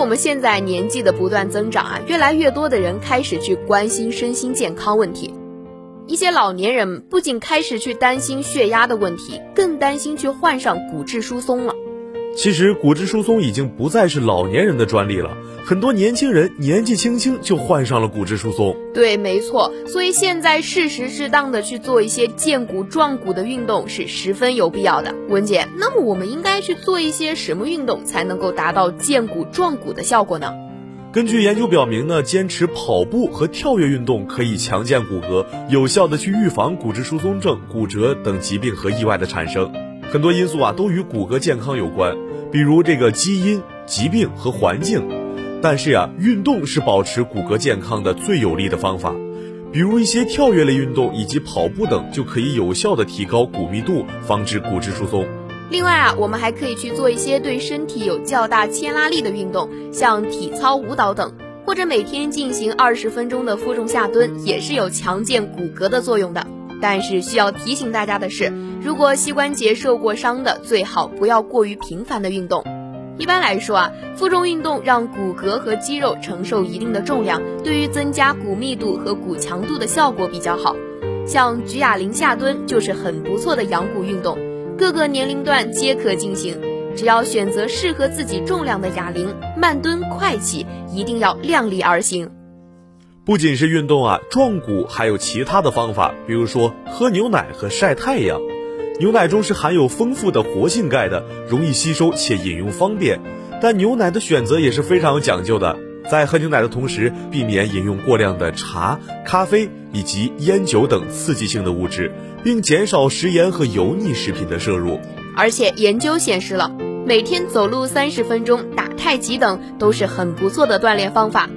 我们现在年纪的不断增长啊，越来越多的人开始去关心身心健康问题。一些老年人不仅开始去担心血压的问题，更担心去患上骨质疏松了。其实骨质疏松已经不再是老年人的专利了，很多年轻人年纪轻轻就患上了骨质疏松。对，没错。所以现在适时适当的去做一些健骨壮骨的运动是十分有必要的。文姐，那么我们应该去做一些什么运动才能够达到健骨壮骨的效果呢？根据研究表明呢，坚持跑步和跳跃运动可以强健骨骼，有效的去预防骨质疏松症、骨折等疾病和意外的产生。很多因素啊都与骨骼健康有关。比如这个基因、疾病和环境，但是呀，运动是保持骨骼健康的最有力的方法。比如一些跳跃类运动以及跑步等，就可以有效的提高骨密度，防止骨质疏松。另外啊，我们还可以去做一些对身体有较大牵拉力的运动，像体操、舞蹈等，或者每天进行二十分钟的负重下蹲，也是有强健骨骼的作用的。但是需要提醒大家的是，如果膝关节受过伤的，最好不要过于频繁的运动。一般来说啊，负重运动让骨骼和肌肉承受一定的重量，对于增加骨密度和骨强度的效果比较好。像举哑铃下蹲就是很不错的养骨运动，各个年龄段皆可进行，只要选择适合自己重量的哑铃，慢蹲快起，一定要量力而行。不仅是运动啊，壮骨还有其他的方法，比如说喝牛奶和晒太阳。牛奶中是含有丰富的活性钙的，容易吸收且饮用方便。但牛奶的选择也是非常有讲究的，在喝牛奶的同时，避免饮用过量的茶、咖啡以及烟酒等刺激性的物质，并减少食盐和油腻食品的摄入。而且研究显示了，每天走路三十分钟、打太极等都是很不错的锻炼方法。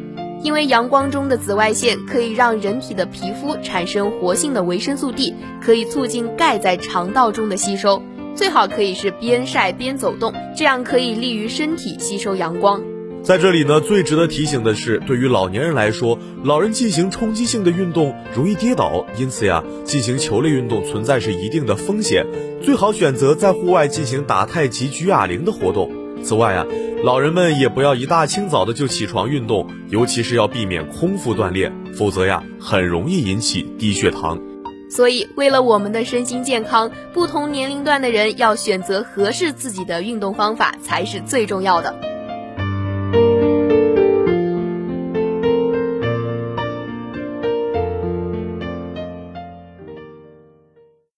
因为阳光中的紫外线可以让人体的皮肤产生活性的维生素 D，可以促进钙在肠道中的吸收。最好可以是边晒边走动，这样可以利于身体吸收阳光。在这里呢，最值得提醒的是，对于老年人来说，老人进行冲击性的运动容易跌倒，因此呀，进行球类运动存在是一定的风险，最好选择在户外进行打太极、举哑铃的活动。此外啊，老人们也不要一大清早的就起床运动，尤其是要避免空腹锻炼，否则呀，很容易引起低血糖。所以，为了我们的身心健康，不同年龄段的人要选择合适自己的运动方法才是最重要的。